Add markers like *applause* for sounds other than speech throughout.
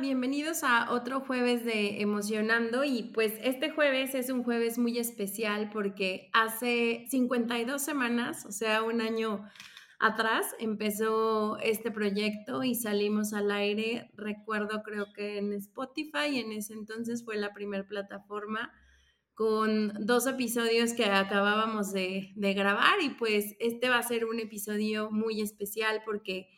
Bienvenidos a otro jueves de Emocionando y pues este jueves es un jueves muy especial porque hace 52 semanas, o sea, un año atrás, empezó este proyecto y salimos al aire, recuerdo creo que en Spotify, en ese entonces fue la primera plataforma con dos episodios que acabábamos de, de grabar y pues este va a ser un episodio muy especial porque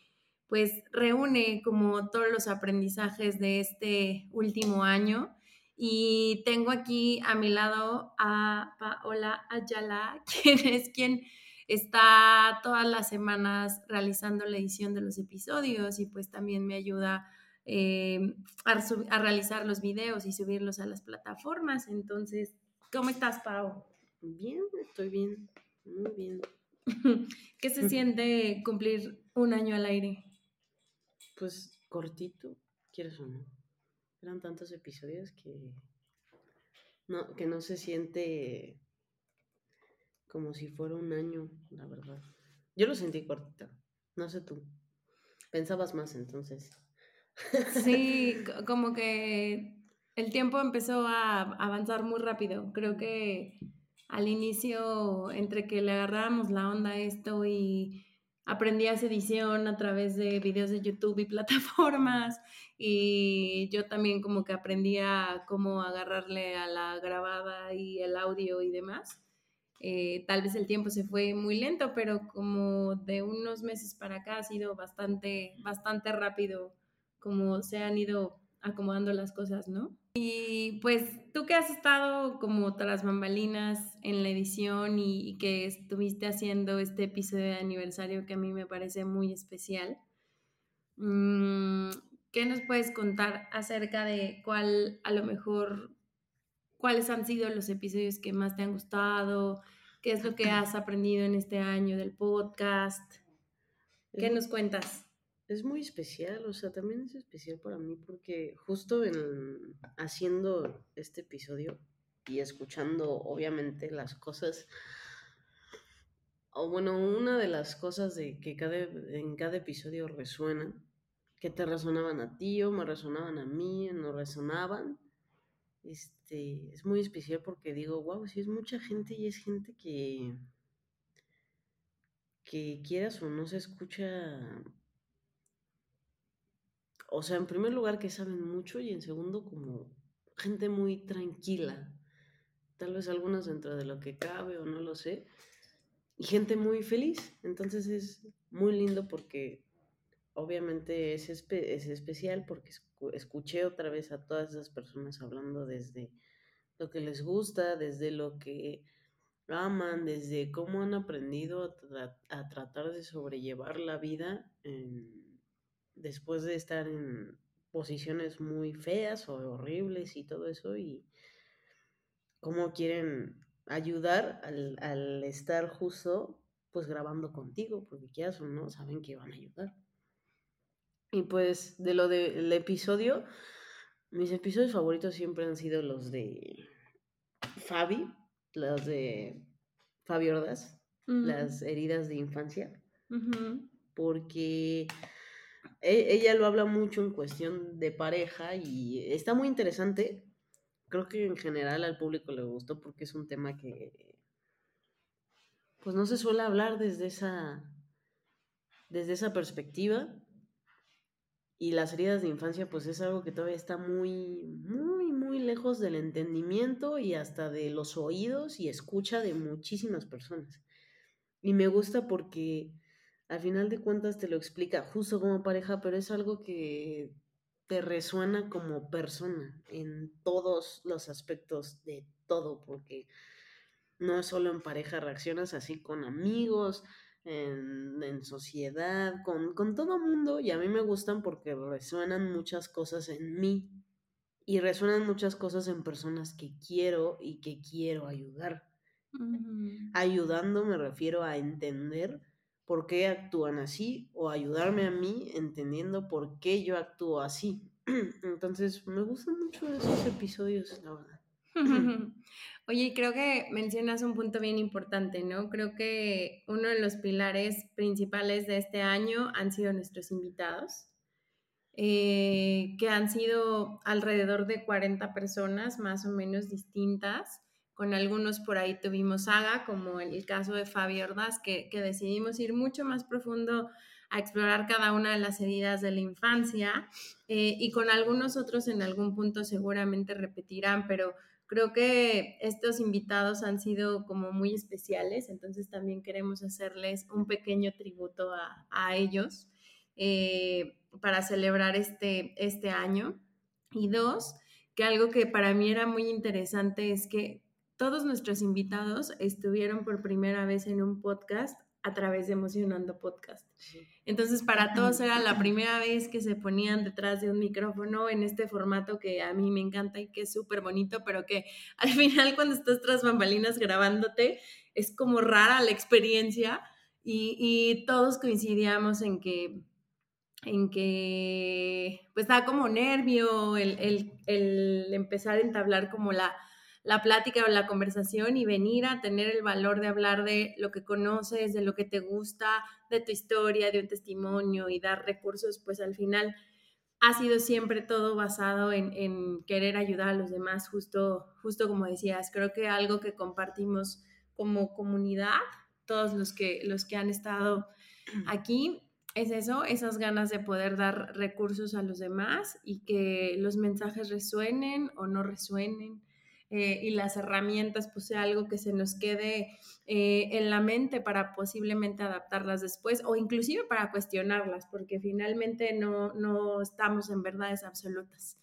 pues reúne como todos los aprendizajes de este último año. Y tengo aquí a mi lado a Paola Ayala, *laughs* quien es quien está todas las semanas realizando la edición de los episodios y pues también me ayuda eh, a, realizar los videos y subirlos a las plataformas. Entonces, ¿cómo estás, Pau? Bien, estoy bien, muy bien. *laughs* ¿Qué se siente cumplir un año al aire? Pues cortito, quieres o no. Eran tantos episodios que no, que no se siente como si fuera un año, la verdad. Yo lo sentí cortito, no sé tú. Pensabas más entonces. Sí, *laughs* como que el tiempo empezó a avanzar muy rápido. Creo que al inicio, entre que le agarrábamos la onda a esto y aprendías edición a través de videos de YouTube y *laughs* plataformas y yo también como que aprendía cómo agarrarle a la grabada y el audio y demás. Eh, tal vez el tiempo se fue muy lento, pero como de unos meses para acá ha sido bastante, bastante rápido como se han ido acomodando las cosas, ¿no? Y pues tú que has estado como tras bambalinas en la edición y, que estuviste haciendo este episodio de aniversario que a mí me parece muy especial, mm, ¿qué nos puedes contar acerca de cuál, a lo mejor, cuáles han sido los episodios que más te han gustado? ¿Qué es lo que *clears throat* has aprendido en este año del podcast? ¿Qué nos cuentas? Es muy especial, o sea, también es especial para mí porque justo en haciendo este episodio y escuchando obviamente las cosas, o bueno, una de las cosas de que cada, en cada episodio resuenan, que te resonaban a ti o me resonaban a mí, no resonaban, este, es muy especial porque digo, wow, si es mucha gente y es gente que que quieras o no se escucha o sea, en primer lugar que saben mucho y en segundo como gente muy tranquila. Tal vez algunas dentro de lo que cabe o no lo sé. Y gente muy feliz. Entonces es muy lindo porque obviamente es, es especial porque escuché otra vez a todas esas personas hablando desde lo que les gusta, desde lo que aman, desde cómo han aprendido a, a tratar de sobrellevar la vida en, después de estar en posiciones muy feas o horribles y todo eso y cómo quieren ayudar al, estar justo pues grabando contigo, porque quieras o no, saben que van a ayudar. Y pues de lo del episodio, mis episodios favoritos siempre han sido los de Fabi, los de Fabi Ordaz, las heridas de infancia, porque ella lo habla mucho en cuestión de pareja y está muy interesante. Creo que en general al público le gustó porque es un tema que pues no se suele hablar desde esa desde esa perspectiva. Y las heridas de infancia pues es algo que todavía está muy muy muy lejos del entendimiento y hasta de los oídos y escucha de muchísimas personas. Y me gusta porque al final de cuentas te lo explica justo como pareja, pero es algo que te resuena como persona en todos los aspectos de todo, porque no es solo en pareja, reaccionas así con amigos, en, sociedad, con, con todo mundo, y a mí me gustan porque resuenan muchas cosas en mí. y resuenan muchas cosas en personas que quiero y que quiero ayudar. Ayudando me refiero a entender por qué actúan así o ayudarme a mí entendiendo por qué yo actúo así. *clears throat* Entonces, me gustan mucho esos episodios, la verdad. *clears throat* *laughs* Oye, creo que mencionas un punto bien importante, ¿no? Creo que uno de los pilares principales de este año han sido nuestros invitados, eh, que han sido alrededor de 40 personas más o menos distintas. Con algunos por ahí tuvimos saga, como el caso de Fabio Ordaz, que, que decidimos ir mucho más profundo a explorar cada una de las heridas de la infancia eh, y con algunos otros en algún punto seguramente repetirán, pero creo que estos invitados han sido como muy especiales, entonces también queremos hacerles un pequeño tributo a, ellos eh, para celebrar este, este año. Y dos, que algo que para mí era muy interesante es que todos nuestros invitados estuvieron por primera vez en un podcast a través de Emocionando Podcast. Entonces, para todos era la *laughs* primera vez que se ponían detrás de un micrófono en este formato que a mí me encanta y que es súper bonito, pero que *laughs* al final cuando estás tras bambalinas grabándote es como rara la experiencia. Y, todos coincidíamos en que en que pues da como nervio el, el empezar a entablar como la, la plática o la conversación y venir a tener el valor de hablar de lo que conoces, de lo que te gusta, de tu historia, de un testimonio y dar recursos, pues al final ha sido siempre todo basado en, querer ayudar a los demás, justo, justo como decías, creo que algo que compartimos como comunidad, todos los que, los que han estado aquí, es eso, esas ganas de poder dar recursos a los demás y que los mensajes resuenen o no resuenen, eh, y las herramientas pues sea algo que se nos quede eh, en la mente para posiblemente adaptarlas después o inclusive para cuestionarlas, porque finalmente no, no estamos en verdades absolutas.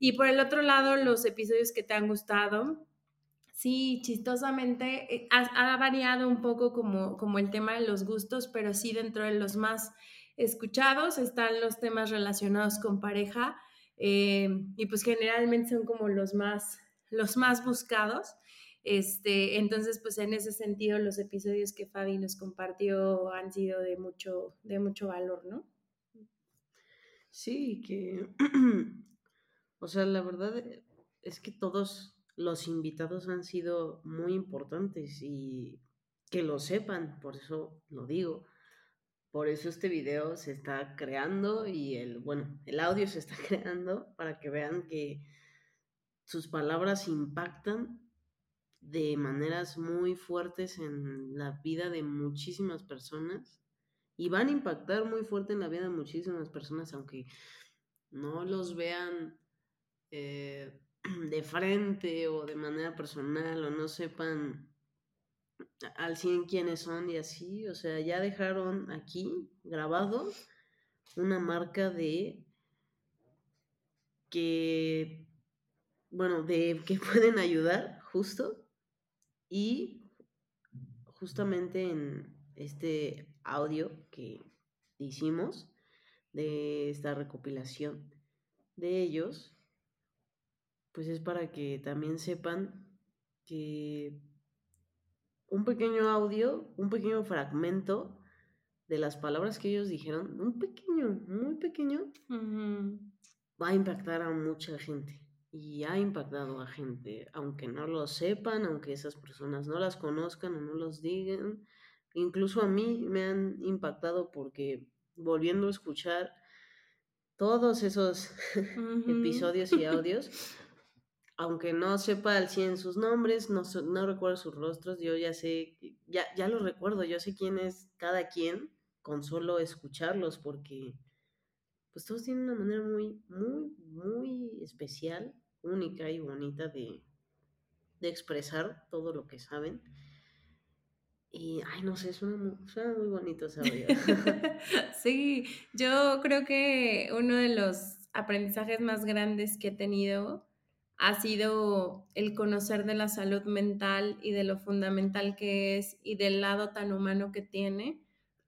Y por el otro lado, los episodios que te han gustado, sí, chistosamente eh, ha, variado un poco como, como el tema de los gustos, pero sí dentro de los más escuchados están los temas relacionados con pareja y pues generalmente son como los más los más buscados. Este, entonces, pues en ese sentido, los episodios que Fabi nos compartió han sido de mucho, de mucho valor, ¿no? Sí, que, *clears throat* o sea, la verdad es que todos los invitados han sido muy importantes y que lo sepan, por eso lo digo. Por eso este video se está creando y el, bueno, el audio se está *laughs* creando para que vean que sus palabras impactan de maneras muy fuertes en la vida de muchísimas personas y van a impactar muy fuerte en la vida de muchísimas personas, aunque no los vean eh, *clears throat* de frente o de manera personal o no sepan al 100 quiénes son y así, o sea, ya dejaron aquí grabado una marca de que bueno, de que *laughs* pueden ayudar justo. Y justamente en este audio que hicimos de esta recopilación de ellos, pues es para que también sepan que un pequeño audio, un pequeño fragmento de las palabras que ellos dijeron, un pequeño, muy pequeño, va a impactar a mucha gente y ha impactado a gente, aunque no lo sepan, aunque esas personas no las conozcan o no los digan. Incluso a mí me han impactado porque volviendo a escuchar todos esos *laughs* episodios y *laughs* audios, aunque no sepa al 100 sus nombres, no, no recuerdo sus rostros, yo ya sé, ya, ya los recuerdo, yo sé quién es cada quien con solo escucharlos porque pues todos tienen una manera muy, muy, muy especial, única y bonita de, expresar todo lo que saben. Y, ay, no sé, suena muy, bonito saber. *laughs* sí, yo creo que uno de los aprendizajes más grandes que he tenido ha sido el conocer de la salud mental y de lo fundamental que es y del lado tan humano que tiene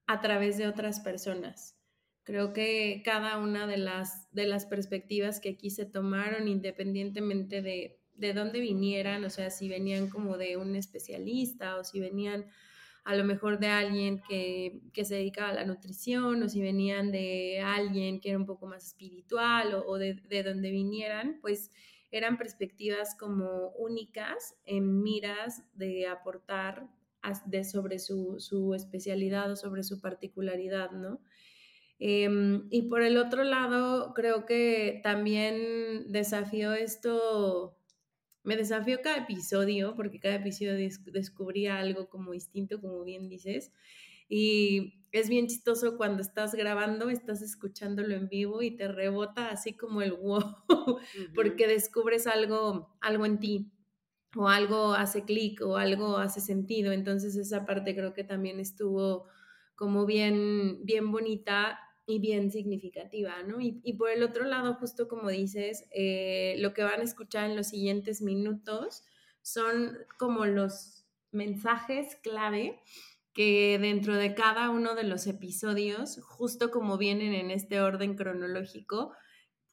a través de otras personas Creo que cada una de las, de las perspectivas que aquí se tomaron, independientemente de, de dónde vinieran, o sea, si venían como de un especialista o si venían a lo mejor de alguien que, se dedicaba a la nutrición o si venían de alguien que era un poco más espiritual o, de, de, donde vinieran, pues eran perspectivas como únicas en miras de aportar de sobre su, su especialidad o sobre su particularidad, ¿no? Em, y por el otro lado, creo que también desafió esto, me desafió cada episodio, porque cada episodio descubría algo como distinto, como bien dices. Y es bien chistoso cuando estás grabando, estás escuchándolo en vivo y te rebota así como el *laughs* wow, porque descubres algo, algo en ti o algo hace clic o algo hace sentido. Entonces esa parte creo que también estuvo como bien, bien bonita y bien significativa, ¿no? Y, por el otro lado, justo como dices, eh, lo que van a escuchar en los siguientes minutos son como los mensajes clave que dentro de cada uno de los episodios, justo como vienen en este orden cronológico,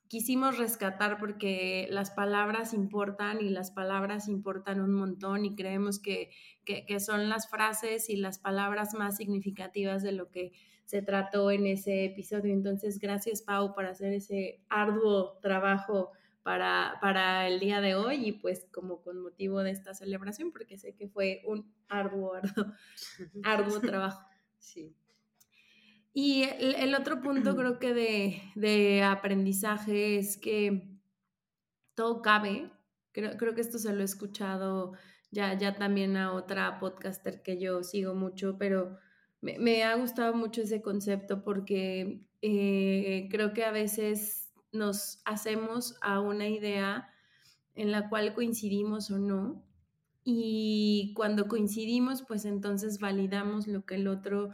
quisimos rescatar porque las palabras importan y las palabras importan un montón y creemos que, que son las frases y las palabras más significativas de lo que se trató en ese episodio. Entonces, gracias Pau por hacer ese arduo trabajo para, para el día de hoy y pues como con motivo de esta celebración, porque sé que fue un arduo, arduo, *laughs* arduo trabajo. Sí. Y el, otro punto creo que de, de, aprendizaje es que todo cabe. Creo, creo que esto se lo he escuchado ya, ya también a otra podcaster que yo sigo mucho, pero me, ha gustado mucho ese concepto porque eh, creo que a veces nos hacemos a una idea en la cual coincidimos o no. Y cuando coincidimos, pues entonces validamos lo que el otro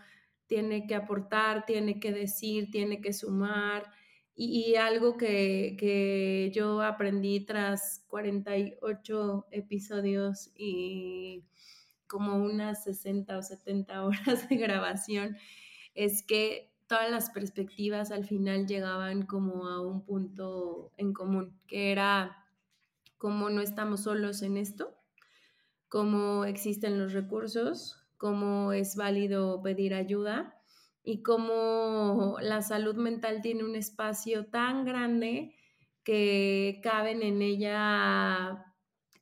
tiene que aportar, tiene que decir, tiene que sumar. Y, algo que, que, yo aprendí tras 48 episodios y como unas 60 o 70 horas de grabación, es que todas las perspectivas al final llegaban como a un punto en común, que era cómo no estamos solos en esto, cómo existen los recursos, cómo es válido pedir ayuda y cómo la salud mental tiene un espacio tan grande que caben en ella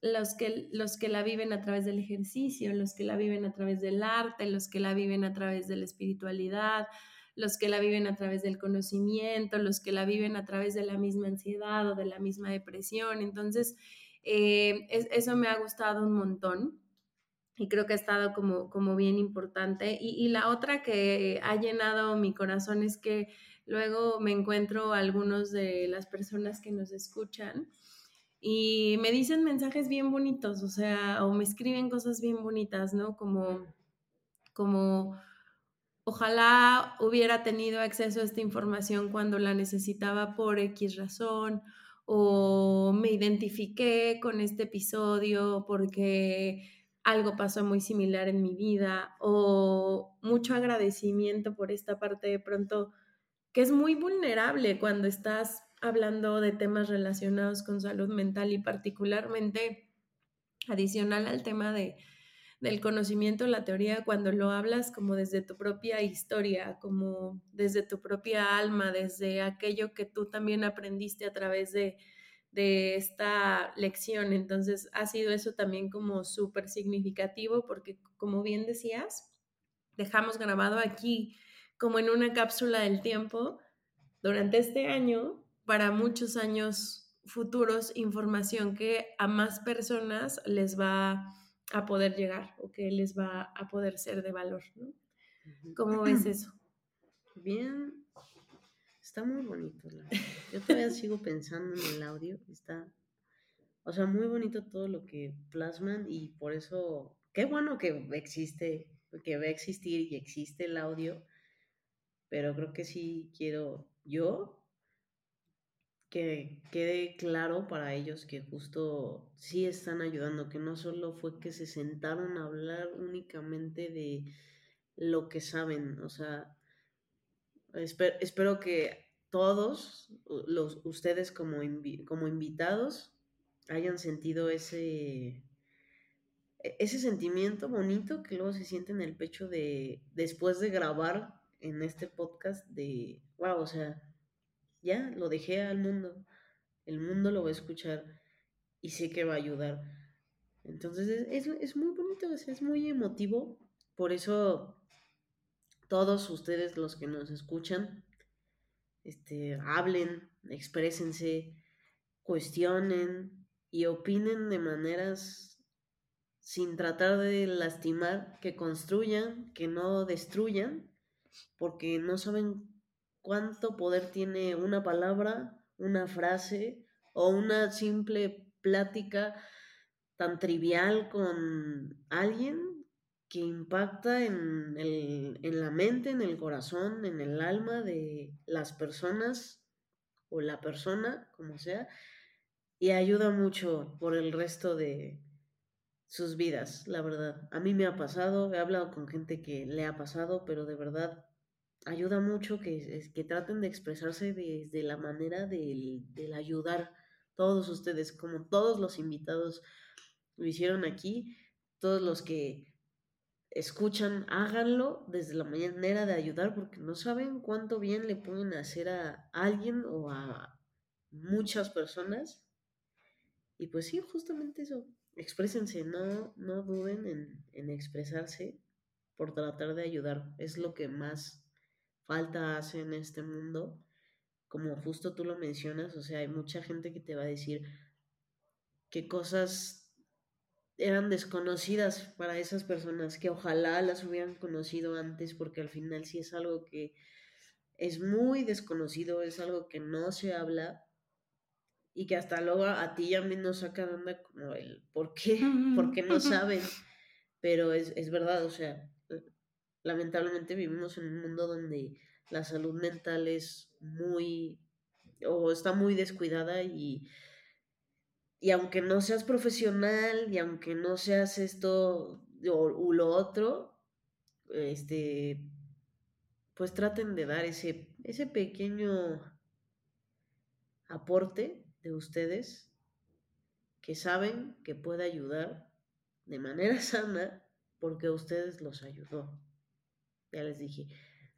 los que, los que la viven a través del ejercicio, los que la viven a través del arte, los que la viven a través de la espiritualidad, los que la viven a través del conocimiento, los que la viven a través de la misma ansiedad o de la misma depresión. Entonces, eh, eso me ha gustado un montón y creo que ha estado como, como bien importante. Y, y, la otra que ha llenado mi corazón es que luego me encuentro algunos de las personas que nos escuchan y me dicen mensajes bien bonitos, o sea, o me escriben cosas bien bonitas, ¿no? Como, como, ojalá hubiera tenido acceso a esta información cuando la necesitaba por X razón, o me identifiqué con este episodio porque algo pasó muy similar en mi vida, o mucho agradecimiento por esta parte de pronto que es muy vulnerable cuando estás hablando de temas relacionados con salud mental y particularmente adicional al tema de, del conocimiento, la teoría, cuando lo hablas como desde tu propia historia, como desde tu propia alma, desde aquello que tú también aprendiste a través de, de esta lección. Entonces ha sido eso también como súper significativo porque como bien decías, dejamos grabado aquí como en una cápsula del tiempo durante este año para muchos años futuros información que a más personas les va a poder llegar o que les va a poder ser de valor. ¿no? ¿Cómo ves eso? Bien, está muy bonito. Yo todavía sigo pensando en el audio. Está, o sea, muy bonito todo lo que plasman y por eso, qué bueno que existe, que va a existir y existe el audio, pero creo que sí quiero yo que quede claro para ellos que justo sí están ayudando, que no solo fue que se sentaron a hablar únicamente de lo que saben, o sea, espero que todos los, ustedes como, como invitados hayan sentido ese, e, ese sentimiento bonito que luego se siente en el pecho de después de grabar en este podcast de, wow, o sea, ya lo dejé al mundo, el mundo lo va a escuchar y sé que va a ayudar. Entonces es, es muy bonito, es muy emotivo, por eso todos ustedes los que nos escuchan, este, hablen, exprésense, cuestionen y opinen de maneras sin tratar de lastimar, que construyan, que no destruyan, porque no saben cuánto poder tiene una palabra, una frase o una simple plática tan trivial con alguien que impacta en, el, en la mente, en el corazón, en el alma de las personas o la persona, como sea, y ayuda mucho por el resto de sus vidas, la verdad. A mí me ha pasado, he hablado con gente que le ha pasado, pero de verdad ayuda mucho que, que traten de expresarse desde la manera del, del ayudar todos ustedes, como todos los invitados lo hicieron aquí, todos los que escuchan, háganlo desde la manera de ayudar porque no saben cuánto bien le pueden hacer a alguien o a muchas personas. Y pues sí, justamente eso, exprésense, no, no duden en, en expresarse por tratar de ayudar. Es lo que más falta hace en este mundo. Como justo tú lo mencionas, o sea, hay mucha gente que te va a decir qué cosas eran desconocidas para esas personas, que ojalá las hubieran conocido antes, porque al final sí es algo que es muy desconocido, es algo que no se habla y que hasta luego a ti y a mí nos saca de onda como el por qué, *laughs* porque no saben, pero es, es verdad, o sea, lamentablemente vivimos en un mundo donde la salud mental es muy o está muy descuidada y y aunque no seas profesional y aunque no seas esto o, lo otro, este, pues traten de dar ese, ese pequeño aporte de ustedes que saben que puede ayudar de manera *laughs* sana porque ustedes los ayudó. Ya les dije,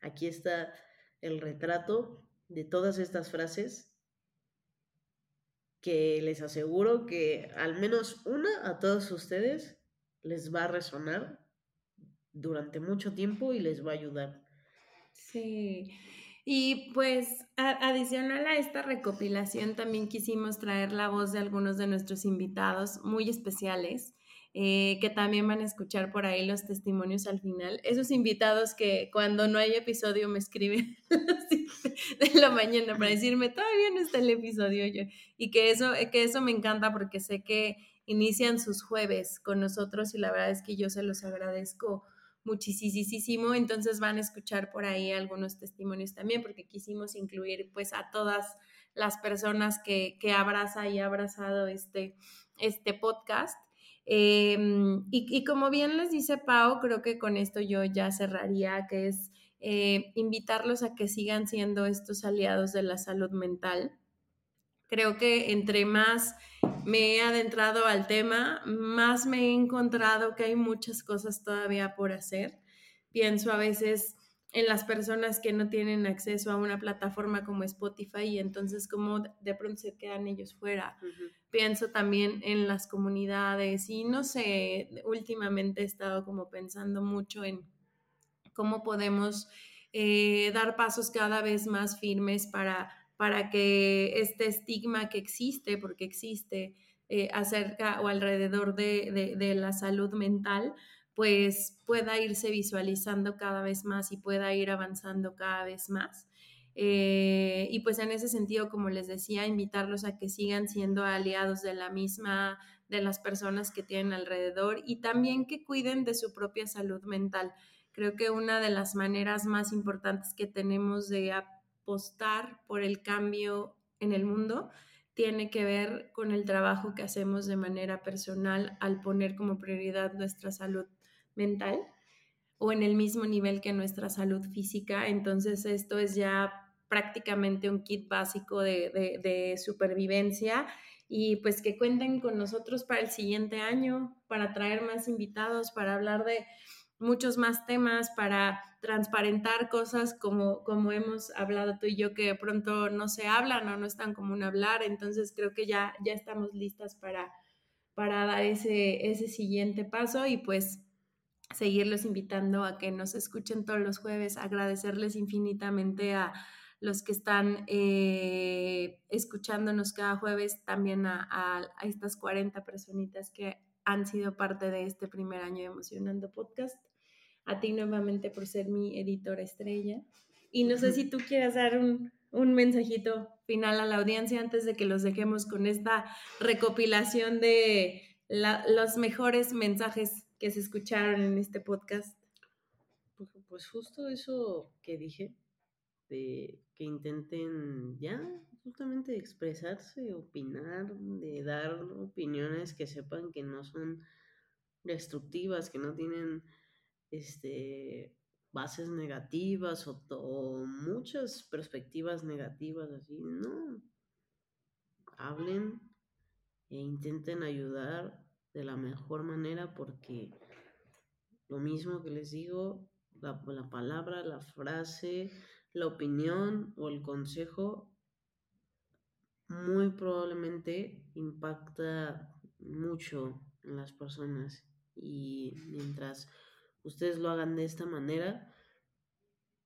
aquí está el retrato de todas estas frases que les aseguro que al menos una a todos ustedes les va a resonar durante mucho tiempo y les va a ayudar. Sí. Y pues adicional a esta recopilación también quisimos traer la voz de algunos de nuestros invitados muy especiales eh, que también van a escuchar por ahí los testimonios al final. Esos invitados que cuando no hay episodio me escriben *laughs* de la mañana para decirme, todavía no está el episodio yo. Y que eso, que eso me encanta porque sé que inician sus jueves con nosotros y la verdad es que yo se los agradezco muchísimo. Entonces van a escuchar por ahí algunos testimonios también porque quisimos incluir pues a todas las personas que, que abraza y ha abrazado este, este podcast. Em, y, como bien les dice Pau, creo que con esto yo ya cerraría, que es eh, invitarlos a que sigan siendo estos aliados de la salud mental. Creo que entre más me he adentrado al tema, más me he encontrado que hay muchas cosas todavía por hacer. Pienso a veces en las personas que no tienen acceso a una plataforma como Spotify y entonces como de pronto se quedan ellos fuera. Pienso también en las comunidades y no sé, últimamente he estado como pensando mucho en cómo podemos eh, dar pasos cada vez más firmes para, para que este estigma que existe, porque existe eh, acerca o alrededor de, de la salud mental, pues pueda irse visualizando cada vez más y pueda ir avanzando cada vez más. Eh, y pues en ese sentido, como les decía, invitarlos a que sigan siendo aliados de la misma, de las personas que tienen alrededor y también que cuiden de su propia salud mental. Creo que una de las maneras más importantes que tenemos de apostar por el cambio en el mundo tiene que ver con el trabajo que hacemos de manera personal al poner como prioridad nuestra salud mental. o en el mismo nivel que nuestra salud física. Entonces esto es ya prácticamente un kit básico de, de supervivencia y pues que cuenten con nosotros para el siguiente año, para traer más invitados, para hablar de muchos más temas, para transparentar cosas como, como hemos hablado tú y yo que de pronto no se hablan o no es tan común hablar. Entonces creo que ya, ya estamos listas para, para dar ese, ese siguiente paso y pues seguirlos invitando a que nos escuchen todos los jueves, agradecerles infinitamente a los que están eh, escuchándonos cada jueves, también a, a, estas 40 personitas que han sido parte de este primer año de Emocionando Podcast. A ti nuevamente por ser mi editora estrella. Y no sé si tú quieras dar un, un mensajito final a la audiencia antes de que los dejemos con esta recopilación de los mejores mensajes que se escucharon en este podcast. Pues, pues justo eso que dije, de que intenten ya justamente expresarse, opinar, de dar opiniones que sepan que no son destructivas, que no tienen este bases negativas o, muchas perspectivas negativas así, no. Hablen e intenten ayudar de la mejor manera porque lo mismo que les digo, la, la palabra, la frase, la opinión o el consejo muy probablemente impacta mucho en las personas. Y mientras ustedes lo hagan de esta manera,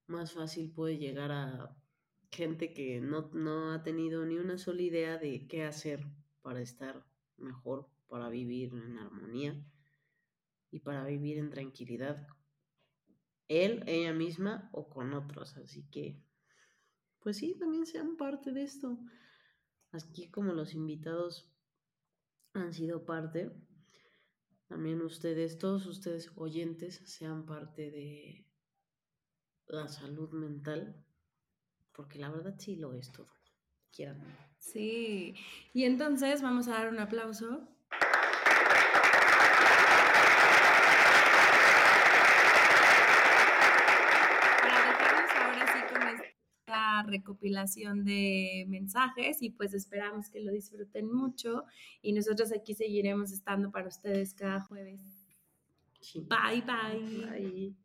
más fácil puede llegar a gente que no, no ha tenido ni una sola idea de qué hacer para estar mejor, para vivir en armonía y para vivir en tranquilidad él, ella misma o con otros. Así que, pues sí, también sean parte de esto. Aquí como los invitados han sido parte, también ustedes, todos ustedes oyentes, sean parte de la salud mental, porque la verdad sí lo es todo. Quieran. Sí, y entonces vamos a dar un aplauso recopilación de mensajes y pues esperamos que lo disfruten mucho y nosotros aquí seguiremos estando para ustedes cada jueves. Bye, bye. Bye.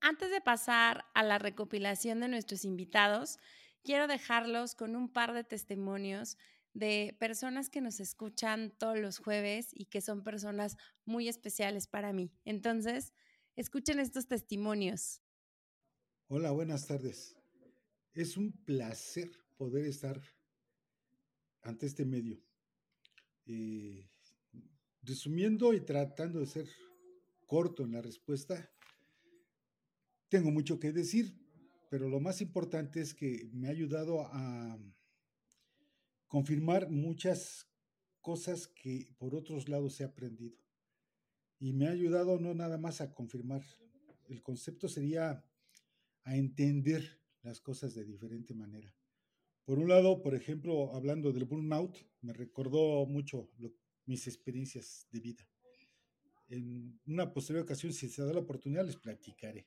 Antes de pasar a la recopilación de nuestros invitados, quiero dejarlos con un par de testimonios de personas que nos escuchan todos los jueves y que son personas muy especiales para mí. Entonces, escuchen estos testimonios. Hola, buenas tardes. Es un placer poder estar ante este medio. Eh, resumiendo y tratando de ser corto en la respuesta, tengo mucho que decir, pero lo más importante es que me ha ayudado a confirmar muchas cosas que por otros lados he aprendido. Y me ha ayudado no nada más a confirmar, el concepto sería a entender las cosas de diferente manera. Por un lado, por ejemplo, hablando del burnout, me recordó mucho mis experiencias de vida. En una posterior ocasión, si se da la oportunidad, les platicaré.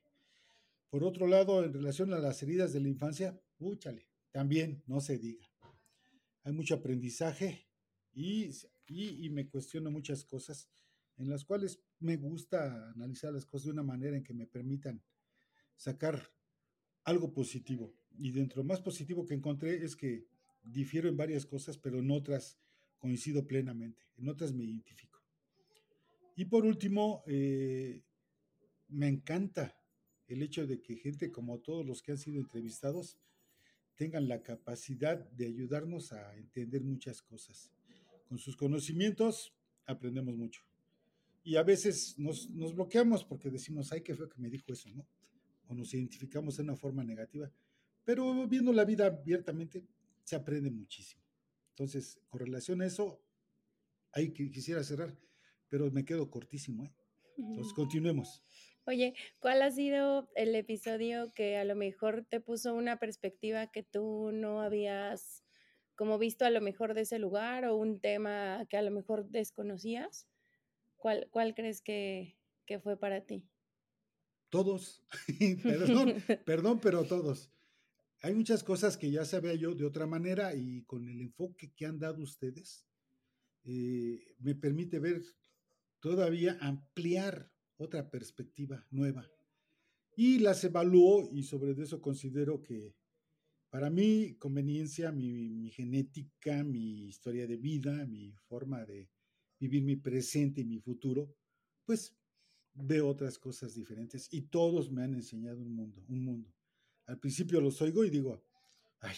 Por otro lado, en relación a las heridas de la infancia, úchale, también no se diga. Hay mucho aprendizaje y, y, y me cuestiono muchas cosas en las cuales me gusta analizar las cosas de una manera en que me permitan sacar algo positivo. Y dentro más positivo que encontré es que difiero en varias cosas, pero en otras coincido plenamente, en otras me identifico. Y por último, eh, me encanta el hecho de que gente como todos los que han sido entrevistados tengan la capacidad de ayudarnos a entender muchas cosas. Con sus conocimientos aprendemos mucho. Y a veces nos, nos bloqueamos porque decimos, ay, qué feo que me dijo eso, ¿no? O nos identificamos de una forma negativa. Pero viendo la vida abiertamente, se aprende muchísimo. Entonces, con relación a eso, ahí quisiera cerrar, pero me quedo cortísimo. ¿eh? Entonces, continuemos. Oye, ¿cuál ha sido el episodio que a lo mejor te puso una perspectiva que tú no habías como visto a lo mejor de ese lugar o un tema que a lo mejor desconocías? ¿Cuál, cuál crees que, que fue para ti? Todos, *laughs* *laughs* perdón, perdón, pero todos. Hay muchas cosas que ya sabía yo de otra manera y con el enfoque que han dado ustedes, eh, me permite ver todavía ampliar otra perspectiva nueva. Y las evalúo y sobre eso considero que para mi conveniencia, mi, genética, mi historia de vida, mi forma de vivir mi presente y mi futuro, pues veo otras cosas diferentes y todos me han enseñado un mundo, un mundo. Al principio los oigo y digo, ay,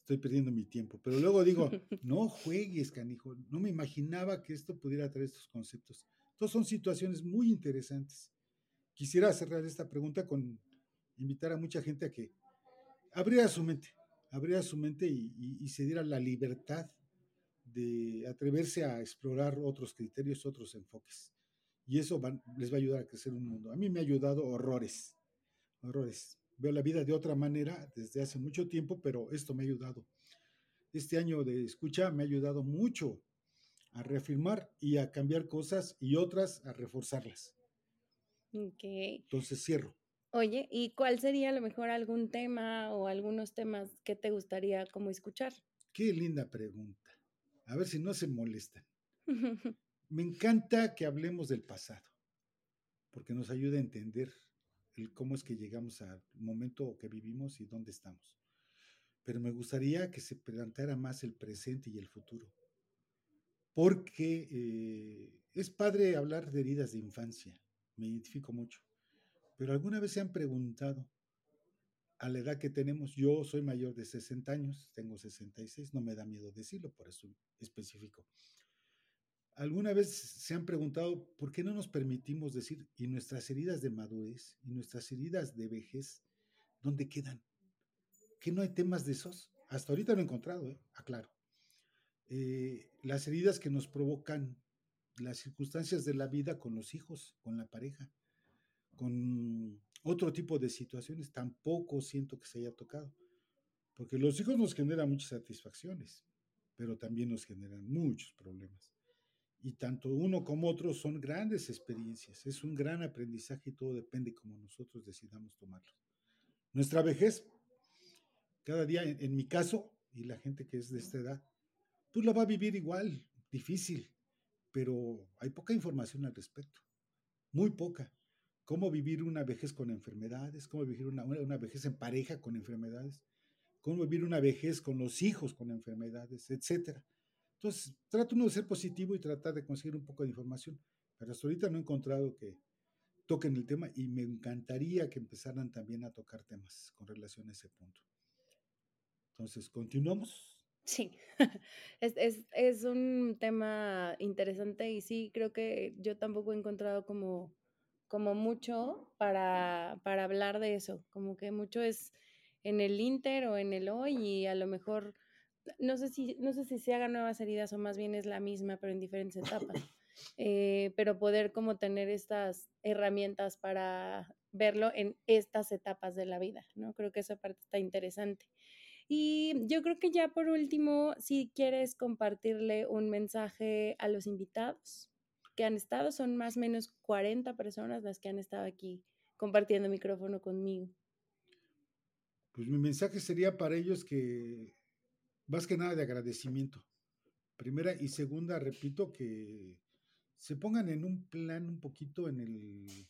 estoy perdiendo mi tiempo, pero luego digo, *laughs* no juegues, canijo, no me imaginaba que esto pudiera traer estos conceptos. Entonces son situaciones muy interesantes. Quisiera cerrar esta pregunta con invitar a mucha gente a que abriera su mente, abriera su mente y, se diera la libertad de atreverse a explorar otros criterios, otros enfoques. Y eso les va a ayudar a crecer un mundo. A mí me ha ayudado horrores, horrores. Veo la vida de otra manera desde hace mucho tiempo, pero esto me ha ayudado. Este año de escucha me ha ayudado mucho a reafirmar y a cambiar cosas y otras a reforzarlas. Ok. Entonces cierro. Oye, ¿y cuál sería a lo mejor algún tema o algunos temas que te gustaría como escuchar? Qué linda pregunta. A ver si no se molestan. *laughs* Me encanta que hablemos del pasado, porque nos ayuda a entender el cómo es que llegamos al momento que vivimos y dónde estamos. Pero me gustaría que se planteara más el presente y el futuro porque eh, es padre hablar de heridas de infancia, me identifico mucho, pero alguna vez se han preguntado, a la edad que tenemos, yo soy mayor de 60 años, tengo 66, no me da miedo decirlo, por eso específico. ¿Alguna vez se han preguntado por qué no nos permitimos decir, y nuestras heridas de madurez y nuestras heridas de vejez, dónde quedan? ¿Que no hay temas de esos? Hasta ahorita lo he encontrado, ¿eh? aclaro. Eh, las heridas que nos provocan las circunstancias de la vida con los hijos, con la pareja, con otro tipo de situaciones, tampoco siento que se haya tocado. Porque los hijos nos generan muchas satisfacciones, pero también nos generan muchos problemas. Y tanto uno como otro son grandes experiencias, es un gran aprendizaje y todo depende como nosotros decidamos tomarlo. Nuestra vejez, cada día, en mi caso, y la gente que es de esta edad, pues la va a vivir igual, difícil, pero hay poca información al respecto, muy poca. Cómo vivir una vejez con enfermedades, cómo vivir una, una vejez en pareja con enfermedades, cómo vivir una vejez con los hijos con enfermedades, etcétera. Entonces, trato uno de ser positivo y tratar de conseguir un poco de información, pero hasta ahorita no he encontrado que toquen el tema y me encantaría que empezaran también a tocar temas con relación a ese punto. Entonces, continuamos. Sí, *laughs* es, es, es, un tema interesante y sí, creo que yo tampoco he encontrado como, como mucho para, para hablar de eso, como que mucho es en el inter o en el hoy y a lo mejor, no sé si, no sé si se hagan nuevas heridas o más bien es la misma, pero en diferentes etapas. *laughs* Eh, pero poder como tener estas herramientas para verlo en estas etapas de la vida, ¿no? Creo que esa parte está interesante. Y yo creo que ya por último, si quieres compartirle un mensaje a los invitados que han estado, son más o menos 40 personas las que han estado aquí compartiendo micrófono conmigo. Pues mi mensaje sería para ellos que, más que nada de agradecimiento. Primera y segunda, repito, que se pongan en un plan un poquito en el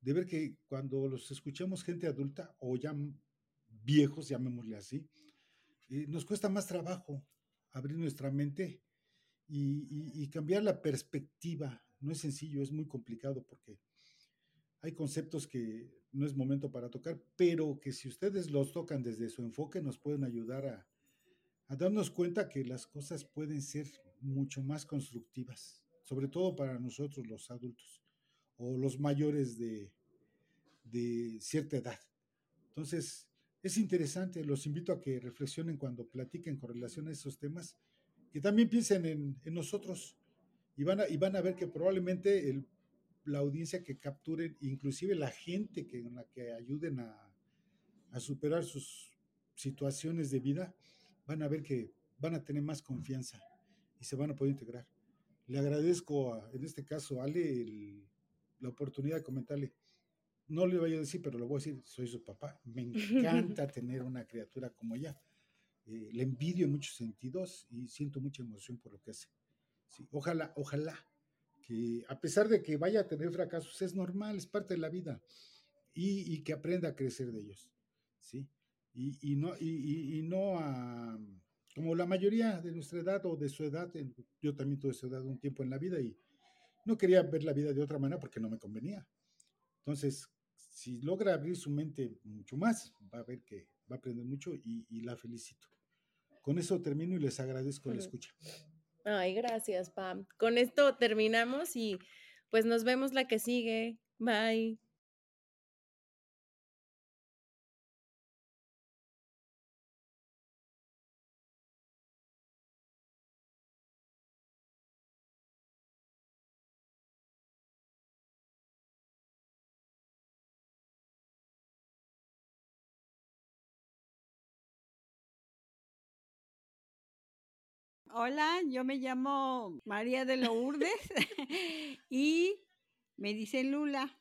de ver que cuando los escuchamos gente adulta o ya viejos, llamémosle así, eh, nos cuesta más trabajo abrir nuestra mente y, cambiar la perspectiva. No es sencillo, es muy complicado porque hay conceptos que no es momento para tocar, pero que si ustedes los tocan desde su enfoque nos pueden ayudar a, darnos cuenta que las cosas pueden ser mucho más constructivas, sobre todo para nosotros los adultos o los mayores de, de cierta edad. Entonces, es interesante, los invito a que reflexionen cuando platiquen con relación a esos temas, que también piensen en, nosotros y van, a, y van a ver que probablemente la audiencia que capturen, inclusive la gente que, la que ayuden a, superar sus situaciones de vida, van a ver que van a tener más confianza y se van a poder integrar. Le agradezco, en este caso, a Ale, la oportunidad de comentarle no le voy a decir, pero lo voy a decir, soy su papá. Me *laughs* encanta tener una criatura como ella. Eh, le envidio en muchos sentidos y siento mucha emoción por lo que hace. Sí, ojalá, ojalá que a pesar de que vaya a tener fracasos, es normal, es parte de la vida y, que aprenda a crecer de ellos. ¿sí? Y, no, y, no a, como la mayoría de nuestra edad o de su edad, yo también tuve su edad un tiempo en la vida y no quería ver la vida de otra manera porque no me convenía. Entonces, si logra abrir su mente mucho más, va a ver que va a aprender mucho y, la felicito. Con eso termino y les agradezco la escucha. Ay, gracias, Pam. Con esto terminamos y pues nos vemos la que sigue. Bye. Hola, yo me llamo María de Lourdes *laughs* y me dice Lula.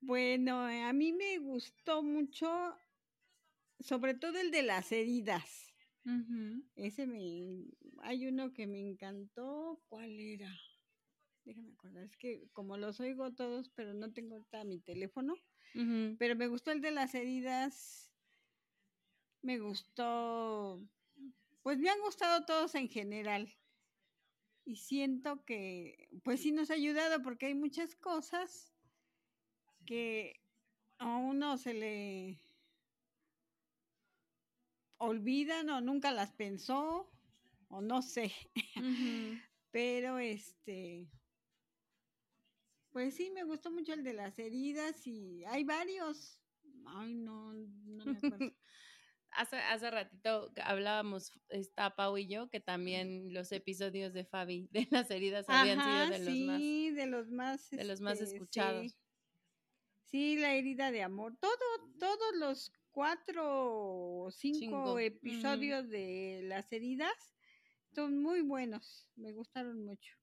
Bueno, a mí me gustó mucho, sobre todo el de las heridas. Ese me, hay uno que me encantó. ¿Cuál era? Déjame acordar, es que como los oigo todos, pero no tengo ahorita mi teléfono. Pero me gustó el de las heridas. Me gustó pues me han gustado todos en general. Y siento que, pues sí nos ha ayudado porque hay muchas cosas que a uno se le olvidan o nunca las pensó o no sé. *laughs* Pero este, pues sí, me gustó mucho el de las heridas y hay varios. Ay, no, no me acuerdo. *laughs* Hace, hace ratito hablábamos, está Pau y yo, que también los episodios de Fabi de las heridas habían sido de los más. de los más, de los más este, escuchados. Sí. la herida de amor. Todo, todos los cuatro o cinco, episodios de las heridas son muy buenos, me gustaron mucho.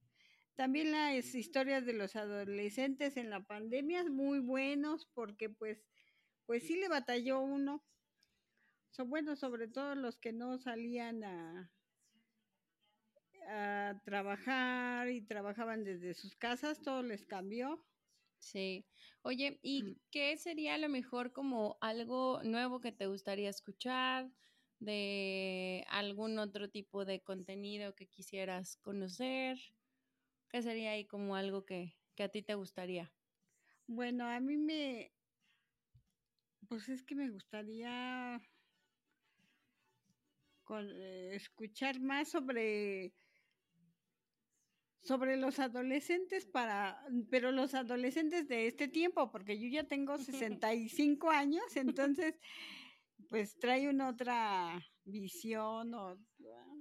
También las historias de los adolescentes en la pandemia, muy buenos, porque pues, pues sí le batalló uno son bueno, sobre todo los que no salían a, a trabajar y trabajaban desde sus casas, todo les cambió. Sí. Oye, ¿y mm. qué sería a lo mejor como algo nuevo que te gustaría escuchar? de algún otro tipo de contenido que quisieras conocer? ¿Qué sería ahí como algo que, que, a ti te gustaría? Bueno, a mí me, pues es que me gustaría con, eh, escuchar más sobre sobre los adolescentes para, pero los adolescentes de este tiempo, porque yo ya tengo *laughs* 65 años, entonces, pues trae una otra visión o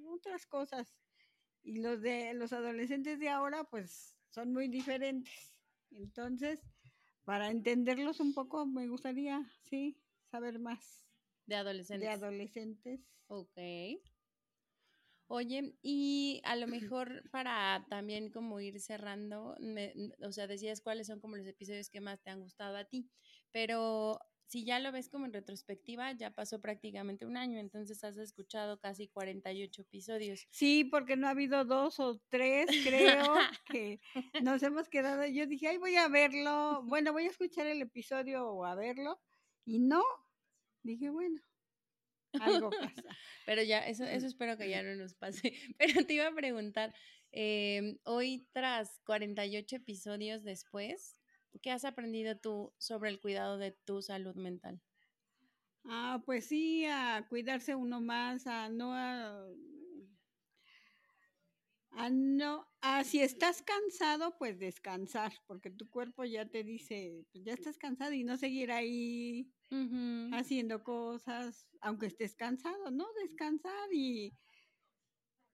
otras cosas. Y los de los adolescentes de ahora, pues son muy diferentes. Entonces, para entenderlos un poco, me gustaría, sí, saber más. De adolescentes. De adolescentes. Ok. Oye, y a lo mejor *clears throat* para también como ir cerrando, o sea, decías cuáles son como los episodios que más te han gustado a ti, pero si ya lo ves como en retrospectiva, ya pasó prácticamente un año, entonces has escuchado casi 48 episodios. Sí, porque no ha habido dos o tres, creo, *laughs* que nos hemos quedado. Yo dije, ay, voy a verlo, bueno, voy a escuchar el episodio o a verlo, y no, dije, bueno, algo *laughs* pasa. Pero ya, eso, eso espero que ya no nos pase. *laughs* Pero te iba a preguntar, em, hoy tras 48 episodios después, ¿qué has aprendido tú sobre el cuidado de tu salud mental? Ah, pues sí, a cuidarse uno más, a no a, no, a si estás cansado, pues descansar, porque tu cuerpo ya te dice, pues ya estás cansado y no seguir ahí haciendo cosas, aunque estés cansado, ¿no? Descansar y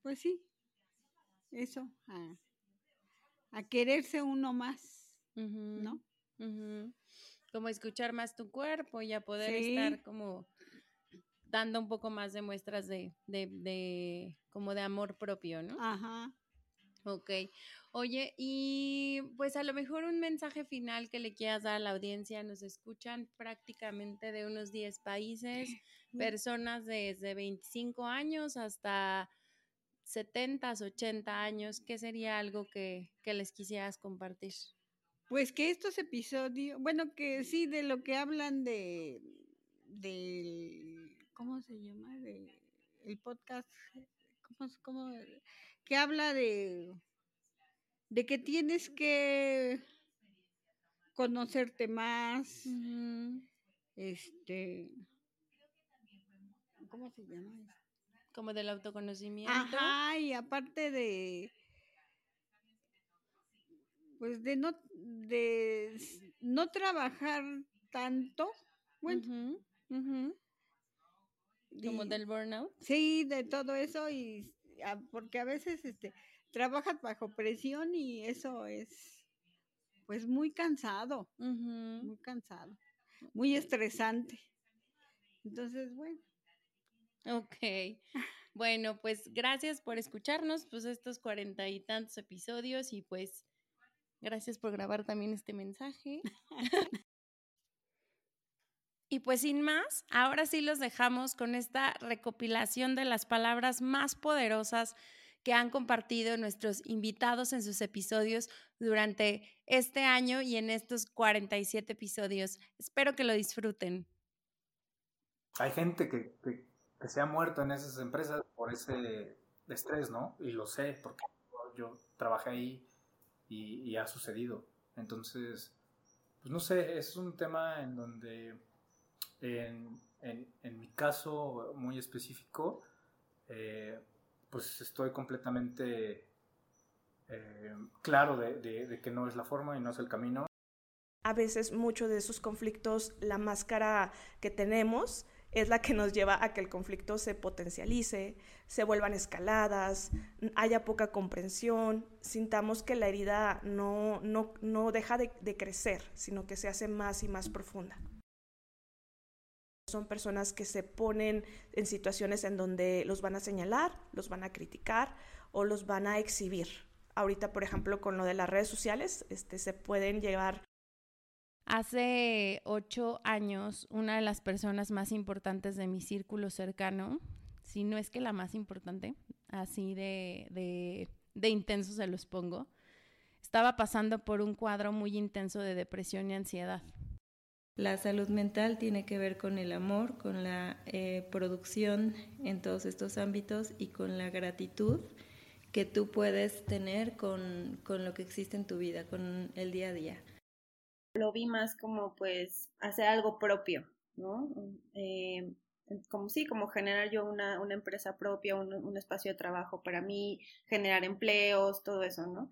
pues sí, eso, a, quererse uno más, ¿no? Como escuchar más tu cuerpo y a poder estar como dando un poco más de muestras de, de, de, como de amor propio, ¿no? Ajá. Ok. Oye, y pues a lo mejor un mensaje final que le quieras dar a la audiencia. Nos escuchan prácticamente de unos 10 países, personas desde 25 años hasta 70, 80 años. ¿Qué sería algo que, que les quisieras compartir? Pues que estos episodios, bueno, que sí, de lo que hablan de, del, ¿cómo se llama? De, el podcast, ¿cómo, cómo, que habla de, de que tienes que conocerte más, este, ¿cómo se llama? Como del autoconocimiento. Ajá, y aparte de, pues de no, de no trabajar tanto, bueno, como del burnout. Sí, de todo eso y porque a veces este trabajas bajo presión y eso es pues muy cansado, muy cansado, muy estresante. Entonces, bueno. Ok. Bueno, pues gracias por escucharnos, pues estos cuarenta y tantos episodios y pues gracias por grabar también este mensaje. *laughs* Y pues sin más, ahora sí los dejamos con esta recopilación de las palabras más poderosas que han compartido nuestros invitados en sus episodios durante este año y en estos 47 episodios. Espero que lo disfruten. Hay gente que, se ha muerto en esas empresas por ese estrés, ¿no? Y lo sé porque yo trabajé ahí y, y ha sucedido. Entonces, pues no sé, es un tema en donde en, mi caso muy específico, eh, pues estoy completamente eh, claro de, que no es la forma y no es el camino. A veces muchos de esos conflictos, la máscara que tenemos es la que nos lleva a que el conflicto se potencialice, se vuelvan escaladas, haya poca comprensión, sintamos que la herida no, no, no deja de, de crecer, sino que se hace más y más profunda. Son personas que se ponen en situaciones en donde los van a señalar, los van a criticar o los van a exhibir. Ahorita, por ejemplo, con lo de las redes sociales, este, se pueden llevar. Hace ocho años, una de las personas más importantes de mi círculo cercano, si no es que la más importante, así de, de, de intenso se los pongo, estaba pasando por un cuadro muy intenso de depresión y ansiedad. La salud mental tiene que ver con el amor, con la eh, producción en todos estos ámbitos y con la gratitud que tú puedes tener con, con lo que existe en tu vida, con el día a día. Lo vi más como pues hacer algo propio, ¿no? Eh, como sí, como generar yo una, una empresa propia, un, un, espacio de trabajo para mí, generar empleos, todo eso, ¿no?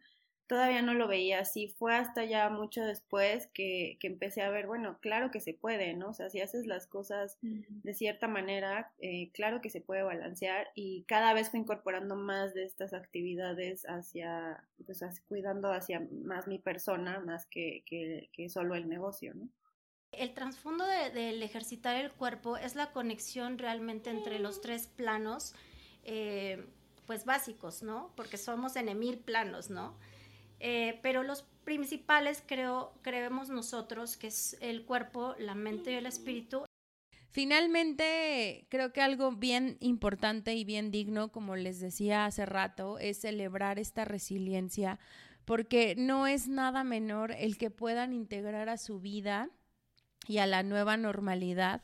Todavía no lo veía así. Fue hasta ya mucho después que, que, empecé a ver, bueno, claro que se puede, ¿no? O sea, si haces las cosas de cierta manera, eh, claro que se puede balancear y cada vez fue incorporando más de estas actividades hacia, pues, cuidando hacia más mi persona, más que, que, que solo el negocio, ¿no? El trasfondo del ejercitar el cuerpo es la conexión realmente entre los tres planos, eh, pues básicos, ¿no? Porque somos en mil planos, ¿no? Eh, pero los principales creo, creemos nosotros que es el cuerpo, la mente y el espíritu. Finalmente, creo que algo bien importante y bien digno, como les decía hace rato, es celebrar esta resiliencia, porque no es nada menor el que puedan integrar a su vida y a la nueva normalidad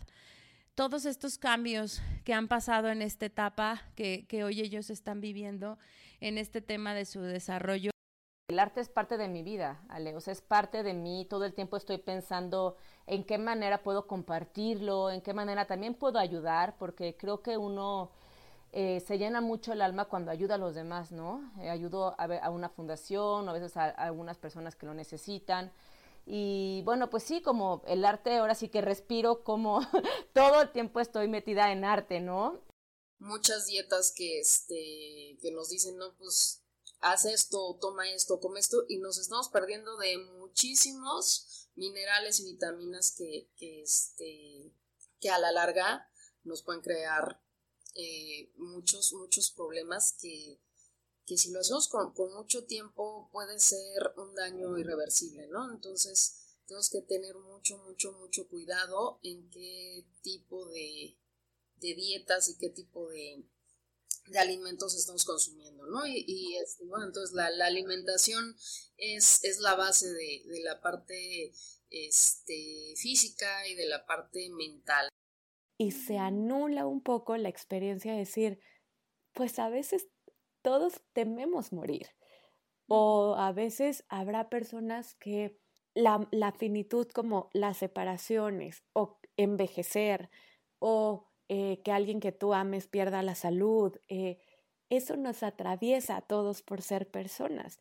todos estos cambios que han pasado en esta etapa que, que hoy ellos están viviendo en este tema de su desarrollo. El arte es parte de mi vida, Ale, o sea, es parte de mí, todo el tiempo estoy pensando en qué manera puedo compartirlo, en qué manera también puedo ayudar, porque creo que uno eh, se llena mucho el alma cuando ayuda a los demás, ¿no? Eh, ayudo a, a, una fundación, a veces a, a, algunas personas que lo necesitan. Y bueno, pues sí, como el arte, ahora sí que respiro, como *laughs* todo el tiempo estoy metida en arte, ¿no? Muchas dietas que, este, que nos dicen, no, pues haz esto, toma esto, come esto, y nos estamos perdiendo de muchísimos minerales y vitaminas que, que, este, que a la larga nos pueden crear eh, muchos, muchos problemas que, que si lo hacemos con, mucho tiempo puede ser un daño irreversible, ¿no? Entonces tenemos que tener mucho, mucho, mucho cuidado en qué tipo de, dietas y qué tipo de, alimentos estamos consumiendo, ¿no? Y, este, bueno, entonces la, alimentación es, es, la base de, de la parte este, física y de la parte mental. Y se anula un poco la experiencia de decir, pues a veces todos tememos morir. O a veces habrá personas que la, la finitud como las separaciones o envejecer o eh, que alguien que tú ames pierda la salud, eh, eso nos atraviesa a todos por ser personas.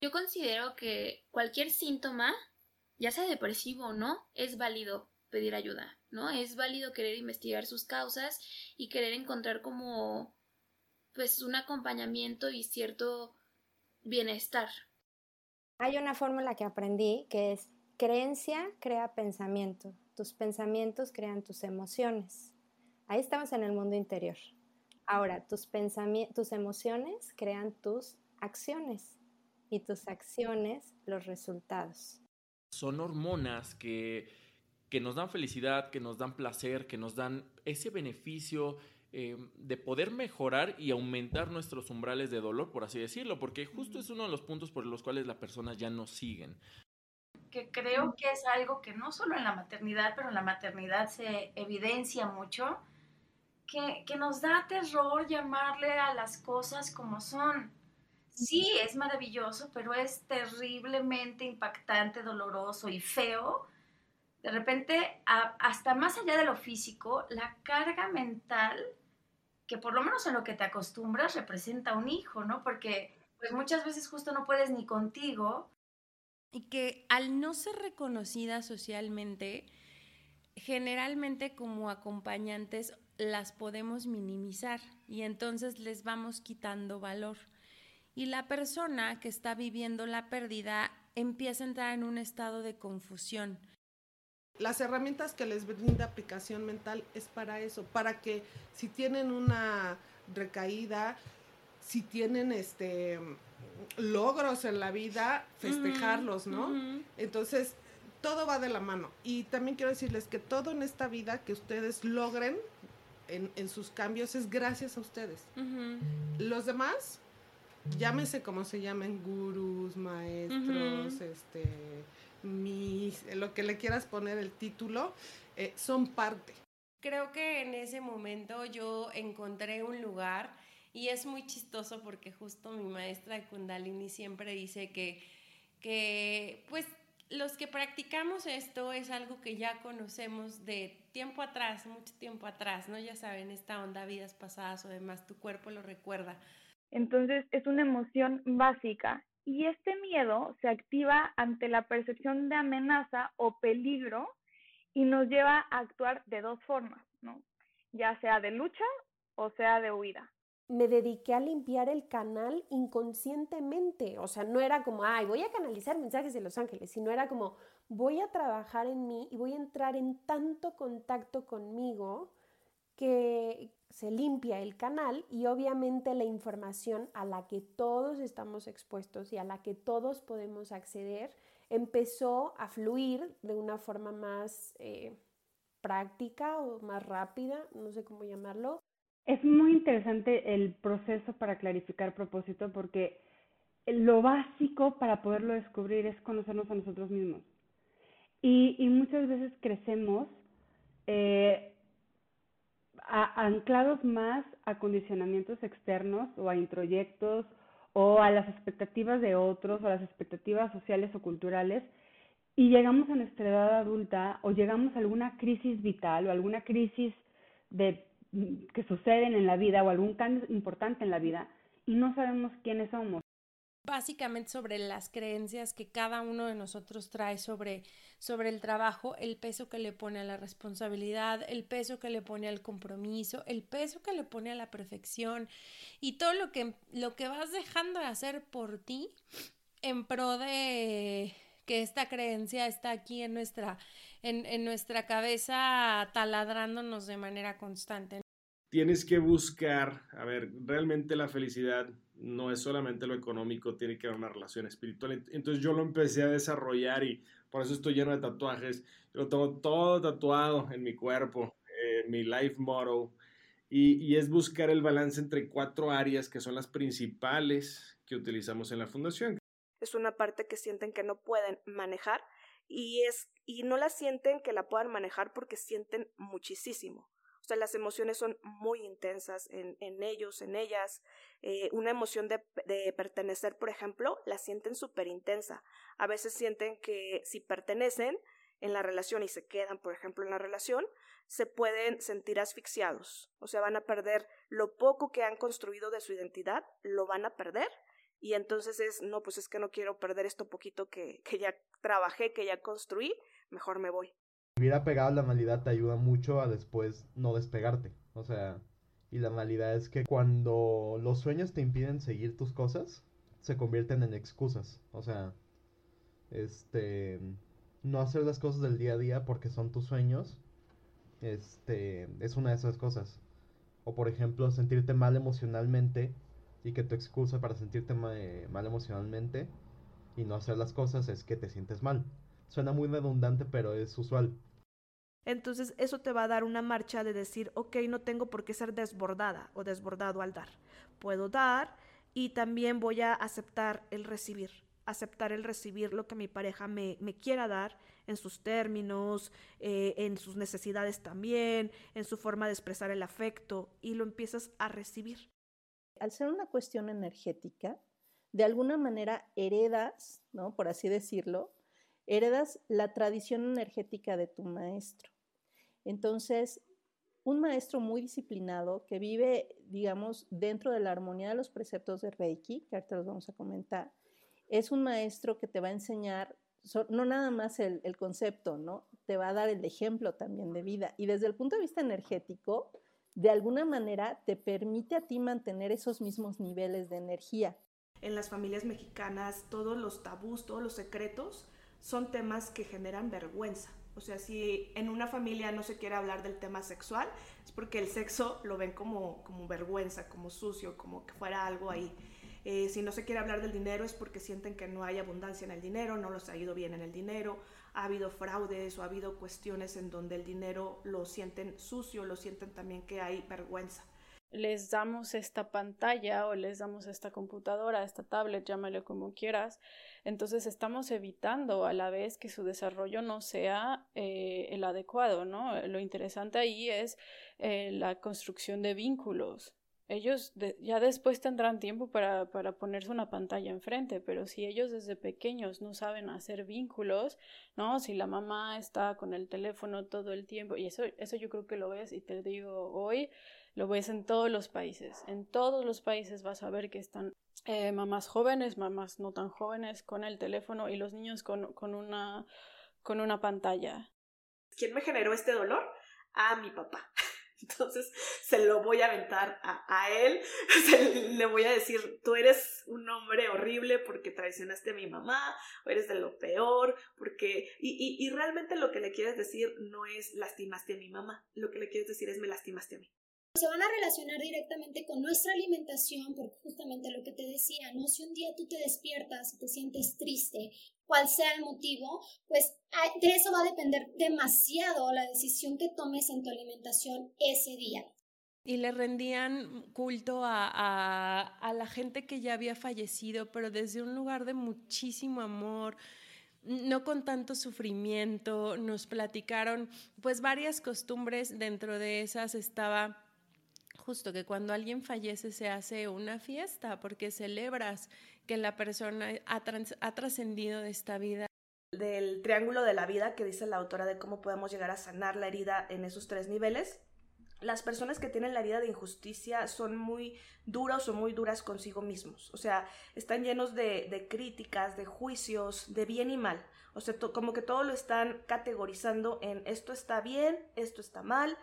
Yo considero que cualquier síntoma, ya sea depresivo o no, es válido pedir ayuda, ¿no? Es válido querer investigar sus causas y querer encontrar como pues un acompañamiento y cierto bienestar. Hay una fórmula que aprendí que es creencia crea pensamiento, tus pensamientos crean tus emociones. Ahí estamos en el mundo interior. Ahora, tus, tus emociones crean tus acciones y tus acciones los resultados. Son hormonas que, que nos dan felicidad, que nos dan placer, que nos dan ese beneficio, eh, de poder mejorar y aumentar nuestros umbrales de dolor, por así decirlo, porque justo es uno de los puntos por los cuales las personas ya no siguen. Que creo que es algo que no solo en la maternidad, pero en la maternidad se evidencia mucho, que, que nos da terror llamarle a las cosas como son. Sí, es maravilloso, pero es terriblemente impactante, doloroso y feo de repente, hasta más allá de lo físico, la carga mental que por lo menos en lo que te acostumbras representa un hijo, ¿no? Porque pues muchas veces justo no puedes ni contigo. Y que al no ser reconocida socialmente, generalmente como acompañantes las podemos minimizar y entonces les vamos quitando valor. Y la persona que está viviendo la pérdida empieza a entrar en un estado de confusión las herramientas que les brinda aplicación mental es para eso, para que si tienen una recaída, si tienen este logros en la vida, festejarlos, ¿no? Entonces, todo va de la mano. Y también quiero decirles que todo en esta vida que ustedes logren en, sus cambios es gracias a ustedes. Los demás, llámese como se llamen, gurús, maestros, este mis, lo que le quieras poner el título, eh, son parte. Creo que en ese momento yo encontré un lugar y es muy chistoso porque justo mi maestra de Kundalini siempre dice que, que pues los que practicamos esto es algo que ya conocemos de tiempo atrás, mucho tiempo atrás, ¿no? Ya saben, esta onda, vidas pasadas o demás, tu cuerpo lo recuerda. Entonces es una emoción básica y este miedo se activa ante la percepción de amenaza o peligro y nos lleva a actuar de dos formas, ¿no? Ya sea de lucha o sea de huida. Me dediqué a limpiar el canal inconscientemente, o sea, no era como, ay, voy a canalizar mensajes de Los Ángeles, sino era como, voy a trabajar en mí y voy a entrar en tanto contacto conmigo que se limpia el canal y obviamente la información a la que todos estamos expuestos y a la que todos podemos acceder empezó a fluir de una forma más eh, práctica o más rápida, no sé cómo llamarlo. Es muy interesante el proceso para clarificar propósito porque lo básico para poderlo descubrir es conocernos a nosotros mismos. Y, y muchas veces crecemos eh, anclados más a condicionamientos externos o a introyectos o a las expectativas de otros o a las expectativas sociales o culturales y llegamos a nuestra edad adulta o llegamos a alguna crisis vital o alguna crisis de que suceden en la vida o algún cambio importante en la vida y no sabemos quiénes somos. Básicamente sobre las creencias que cada uno de nosotros trae sobre, sobre el trabajo, el peso que le pone a la responsabilidad, el peso que le pone al compromiso, el peso que le pone a la perfección y todo lo que, lo que vas dejando de hacer por ti en pro de que esta creencia está aquí en nuestra, en, en nuestra cabeza taladrándonos de manera constante. Tienes que buscar, a ver, realmente la felicidad no es solamente lo económico, tiene que haber una relación espiritual. Entonces yo lo empecé a desarrollar y por eso estoy lleno de tatuajes. Lo tengo todo tatuado en mi cuerpo, eh, mi life motto. Y, y, es buscar el balance entre cuatro áreas que son las principales que utilizamos en la fundación. Es una parte que sienten que no pueden manejar y, es, y no la sienten que la puedan manejar porque sienten muchísimo. O sea, las emociones son muy intensas en, en ellos, en ellas. Eh, una emoción de, de, pertenecer, por ejemplo, la sienten súper intensa. A veces sienten que si pertenecen en la relación y se quedan, por ejemplo, en la relación, se pueden sentir asfixiados. O sea, van a perder lo poco que han construido de su identidad, lo van a perder. Y entonces es, no, pues es que no quiero perder esto poquito que, que ya trabajé, que ya construí, mejor me voy. Vivir apegado a la realidad te ayuda mucho a después no despegarte. O sea, y la realidad es que cuando los sueños te impiden seguir tus cosas, se convierten en excusas. O sea, este, no hacer las cosas del día a día porque son tus sueños, este, es una de esas cosas. O por ejemplo, sentirte mal emocionalmente y que tu excusa para sentirte mal, mal emocionalmente y no hacer las cosas es que te sientes mal. Suena muy redundante, pero es usual. Entonces eso te va a dar una marcha de decir, ok, no tengo por qué ser desbordada o desbordado al dar. Puedo dar y también voy a aceptar el recibir, aceptar el recibir lo que mi pareja me, me quiera dar en sus términos, eh, en sus necesidades también, en su forma de expresar el afecto y lo empiezas a recibir. Al ser una cuestión energética, de alguna manera heredas, ¿no? Por así decirlo, heredas la tradición energética de tu maestro. Entonces, un maestro muy disciplinado que vive, digamos, dentro de la armonía de los preceptos de Reiki, que ahorita los vamos a comentar, es un maestro que te va a enseñar no nada más el, el, concepto, ¿no? Te va a dar el ejemplo también de vida. Y desde el punto de vista energético, de alguna manera te permite a ti mantener esos mismos niveles de energía. En las familias mexicanas, todos los tabús, todos los secretos son temas que generan vergüenza. O sea, si en una familia no se quiere hablar del tema sexual, es porque el sexo lo ven como, como vergüenza, como sucio, como que fuera algo ahí. Eh, si no se quiere hablar del dinero es porque sienten que no hay abundancia en el dinero, no los ha ido bien en el dinero, ha habido fraudes o ha habido cuestiones en donde el dinero lo sienten sucio, lo sienten también que hay vergüenza les damos esta pantalla o les damos esta computadora, esta tablet, llámale como quieras, entonces estamos evitando a la vez que su desarrollo no sea eh, el adecuado, ¿no? Lo interesante ahí es eh, la construcción de vínculos. Ellos ya después tendrán tiempo para, para ponerse una pantalla enfrente, pero si ellos desde pequeños no saben hacer vínculos, ¿no? Si la mamá está con el teléfono todo el tiempo, y eso, eso yo creo que lo ves y te digo hoy, lo ves en todos los países. En todos los países vas a ver que están eh, mamás jóvenes, mamás no tan jóvenes con el teléfono y los niños con, con, una, con una pantalla. ¿Quién me generó este dolor? A mi papá. Entonces se lo voy a aventar a, a él, *laughs* le voy a decir, tú eres un hombre horrible porque traicionaste a mi mamá, o eres de lo peor, porque... Y, y, y realmente lo que le quieres decir no es lastimaste a mi mamá, lo que le quieres decir es me lastimaste a mí se van a relacionar directamente con nuestra alimentación, porque justamente lo que te decía, ¿no? Si un día tú te despiertas y te sientes triste, cual sea el motivo, pues de eso va a depender demasiado la decisión que tomes en tu alimentación ese día. Y le rendían culto a, a, a la gente que ya había fallecido, pero desde un lugar de muchísimo amor, no con tanto sufrimiento, nos platicaron pues varias costumbres, dentro de esas estaba justo que cuando alguien fallece se hace una fiesta porque celebras que la persona ha, trascendido de esta vida. Del triángulo de la vida que dice la autora de cómo podemos llegar a sanar la herida en esos tres niveles. Las personas que tienen la herida de injusticia son muy duros o muy duras consigo mismos. O sea, están llenos de, de críticas, de juicios, de bien y mal. O sea, como que todo lo están categorizando en esto está bien, esto está mal,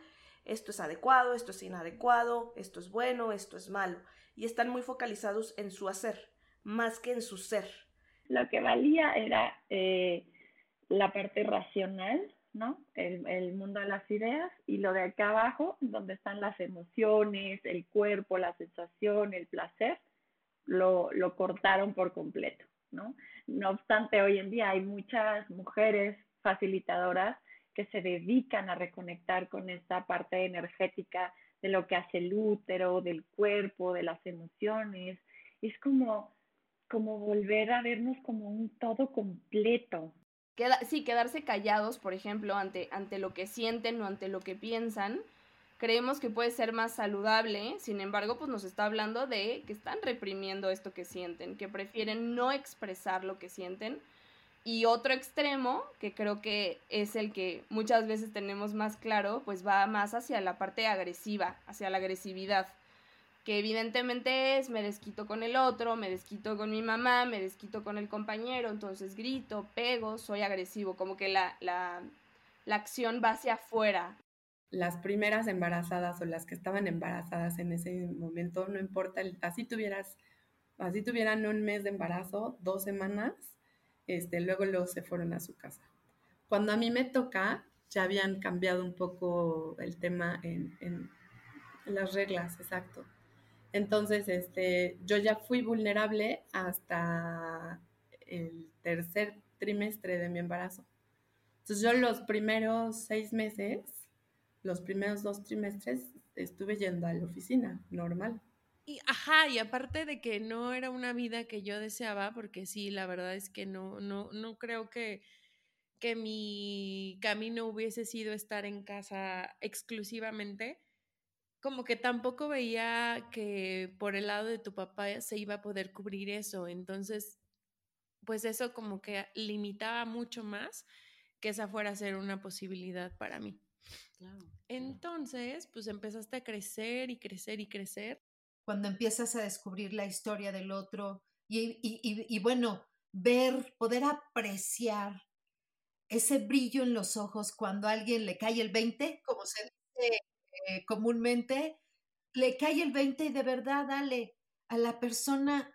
esto es adecuado, esto es inadecuado, esto es bueno, esto es malo. Y están muy focalizados en su hacer, más que en su ser. Lo que valía era eh, la parte racional, ¿no? El, mundo de las ideas y lo de acá abajo, donde están las emociones, el cuerpo, la sensación, el placer, lo, lo cortaron por completo, ¿no? No obstante, hoy en día hay muchas mujeres facilitadoras que se dedican a reconectar con esta parte energética de lo que hace el útero, del cuerpo, de las emociones. Es como, como volver a vernos como un todo completo. sí, quedarse callados, por ejemplo, ante, ante lo que sienten o ante lo que piensan, creemos que puede ser más saludable, sin embargo, pues nos está hablando de que están reprimiendo esto que sienten, que prefieren no expresar lo que sienten. Y otro extremo, que creo que es el que muchas veces tenemos más claro, pues va más hacia la parte agresiva, hacia la agresividad, que evidentemente es me desquito con el otro, me desquito con mi mamá, me desquito con el compañero, entonces grito, pego, soy agresivo, como que la, la, la acción va hacia afuera, las primeras embarazadas o las que estaban embarazadas en ese momento, no importa, así tuvieras, así tuvieran un mes de embarazo, dos semanas, este, luego luego se fueron a su casa. Cuando a mí me toca, ya habían cambiado un poco el tema en, las reglas, exacto. Entonces, este, yo ya fui vulnerable hasta el tercer trimestre de mi embarazo. Entonces, yo los primeros seis meses los primeros dos trimestres estuve yendo a la oficina, normal. Y, ajá, y aparte de que no era una vida que yo deseaba, porque sí, la verdad es que no, no, no creo que, que mi camino hubiese sido estar en casa exclusivamente, como que tampoco veía que por el lado de tu papá se iba a poder cubrir eso. Entonces, pues eso como que limitaba mucho más que esa fuera a ser una posibilidad para mí. Entonces, pues empezaste a crecer y crecer y crecer. Cuando empiezas a descubrir la historia del otro y, bueno, ver, poder apreciar ese brillo en los ojos cuando a alguien le cae el 20, como se dice eh, comúnmente, le cae el 20 y de verdad, dale, a la persona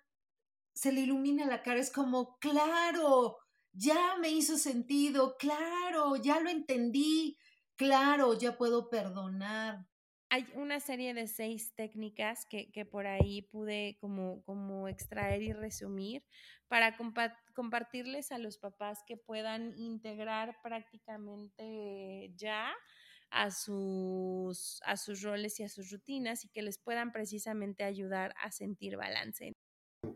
se le ilumina la cara, es como, claro, ya me hizo sentido, claro, ya lo entendí, claro, ya puedo perdonar. Hay una serie de seis técnicas que, que por ahí pude como, como extraer y resumir para compartirles a los papás que puedan integrar prácticamente ya a sus, a sus roles y a sus rutinas y que les puedan precisamente ayudar a sentir balance.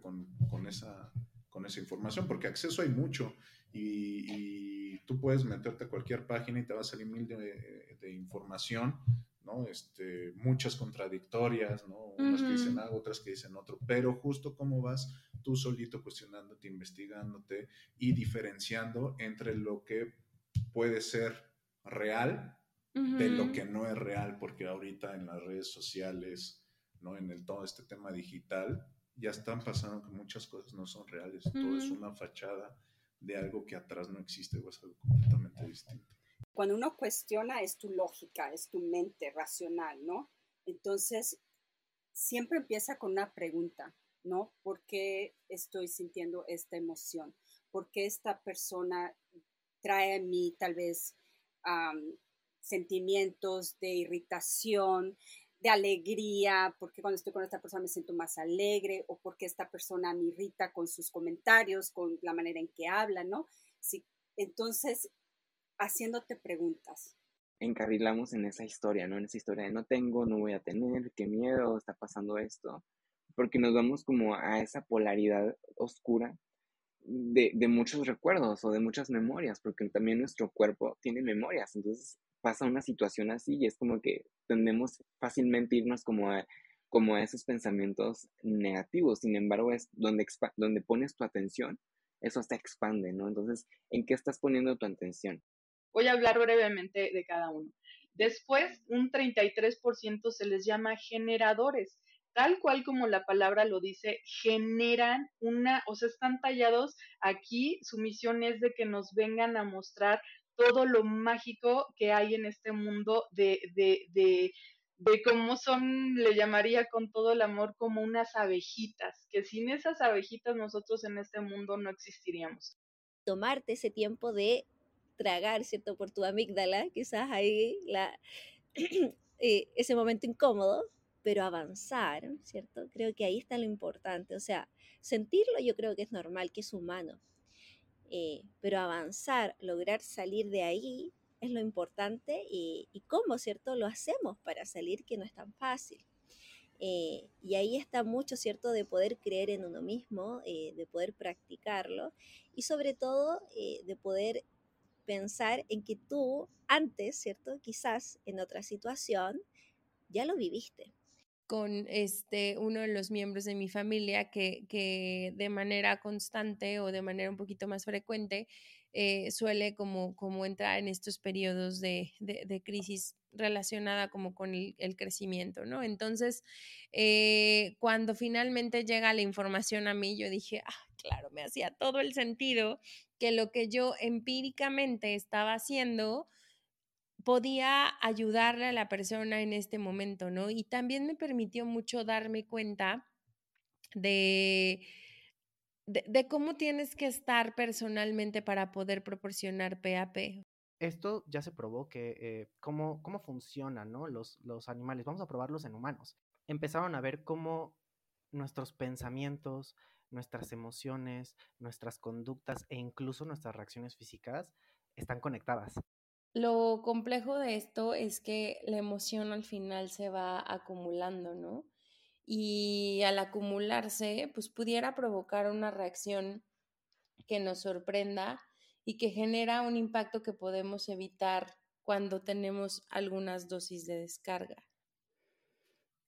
Con, con, esa, con esa información, porque acceso hay mucho y, tú puedes meterte a cualquier página y te va a salir mil de, de información, ¿no? Este, muchas contradictorias, ¿no? Unas que dicen algo, otras que dicen otro, pero justo cómo vas tú solito cuestionándote, investigándote y diferenciando entre lo que puede ser real de lo que no es real, porque ahorita en las redes sociales, ¿no? En el, todo este tema digital, ya están pasando que muchas cosas no son reales, todo es una fachada de algo que atrás no existe o es algo completamente distinto. Cuando uno cuestiona es tu lógica, es tu mente racional, ¿no? Entonces, siempre empieza con una pregunta, ¿no? ¿Por qué estoy sintiendo esta emoción? ¿Por qué esta persona trae a mí tal vez sentimientos de irritación, de alegría, porque cuando estoy con esta persona me siento más alegre o porque esta persona me irrita con sus comentarios, con la manera en que habla, ¿no? Entonces, haciéndote preguntas. Encarrilamos en esa historia, ¿no? En esa historia de no tengo, no voy a tener, qué miedo, está pasando esto, porque nos vamos como a esa polaridad oscura de, muchos recuerdos o de muchas memorias, porque también nuestro cuerpo tiene memorias, entonces pasa una situación así y es como que tendemos fácilmente irnos como a, esos pensamientos negativos. Sin embargo, es donde, donde pones tu atención, eso se expande, ¿no? Entonces, ¿en qué estás poniendo tu atención? Voy a hablar brevemente de cada uno. Después, un 33% se les llama generadores. Tal cual como la palabra lo dice, generan una, o sea, están tallados aquí, su misión es de que nos vengan a mostrar todo lo mágico que hay en este mundo de, de, de, de cómo son, le llamaría con todo el amor, como unas abejitas, que sin esas abejitas nosotros en este mundo no existiríamos. Tomarte ese tiempo de tragar, ¿cierto? Por tu amígdala, quizás ahí la, *clears throat* eh, ese momento incómodo, pero avanzar, ¿cierto? Creo que ahí está lo importante. O sea, sentirlo yo creo que es normal, que es humano. Eh, pero avanzar, lograr salir de ahí es lo importante y, cómo, ¿cierto? Lo hacemos para salir, que no es tan fácil. Eh, y ahí está mucho, ¿cierto?, de poder creer en uno mismo, eh, de poder practicarlo y sobre todo de poder pensar en que tú antes, ¿cierto? Quizás en otra situación ya lo viviste con este, uno de los miembros de mi familia que, que de manera constante o de manera un poquito más frecuente eh, suele como, como entrar en estos periodos de, de, crisis relacionada como con el, crecimiento, ¿no? Entonces, eh, cuando finalmente llega la información a mí, yo dije, ah, claro, me hacía todo el sentido que lo que yo empíricamente estaba haciendo podía ayudarle a la persona en este momento, ¿no? Y también me permitió mucho darme cuenta de, de, cómo tienes que estar personalmente para poder proporcionar PAP. Esto ya se probó que eh, cómo, cómo funcionan ¿no? los, los animales. Vamos a probarlos en humanos. Empezaron a ver cómo nuestros pensamientos, nuestras emociones, nuestras conductas e incluso nuestras reacciones físicas están conectadas. Lo complejo de esto es que la emoción al final se va acumulando, ¿no? Y al acumularse, pues pudiera provocar una reacción que nos sorprenda y que genera un impacto que podemos evitar cuando tenemos algunas dosis de descarga.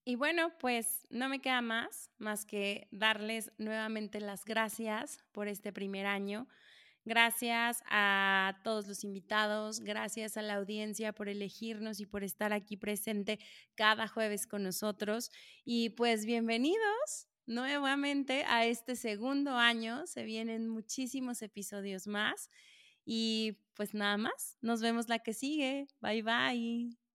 Y bueno, pues no me queda más, más que darles nuevamente las gracias por este primer año. Gracias a todos los invitados, gracias a la audiencia por elegirnos y por estar aquí presente cada jueves con nosotros. Y pues bienvenidos nuevamente a este segundo año. Se vienen muchísimos episodios más. Y pues nada más, nos vemos la que sigue. Bye bye.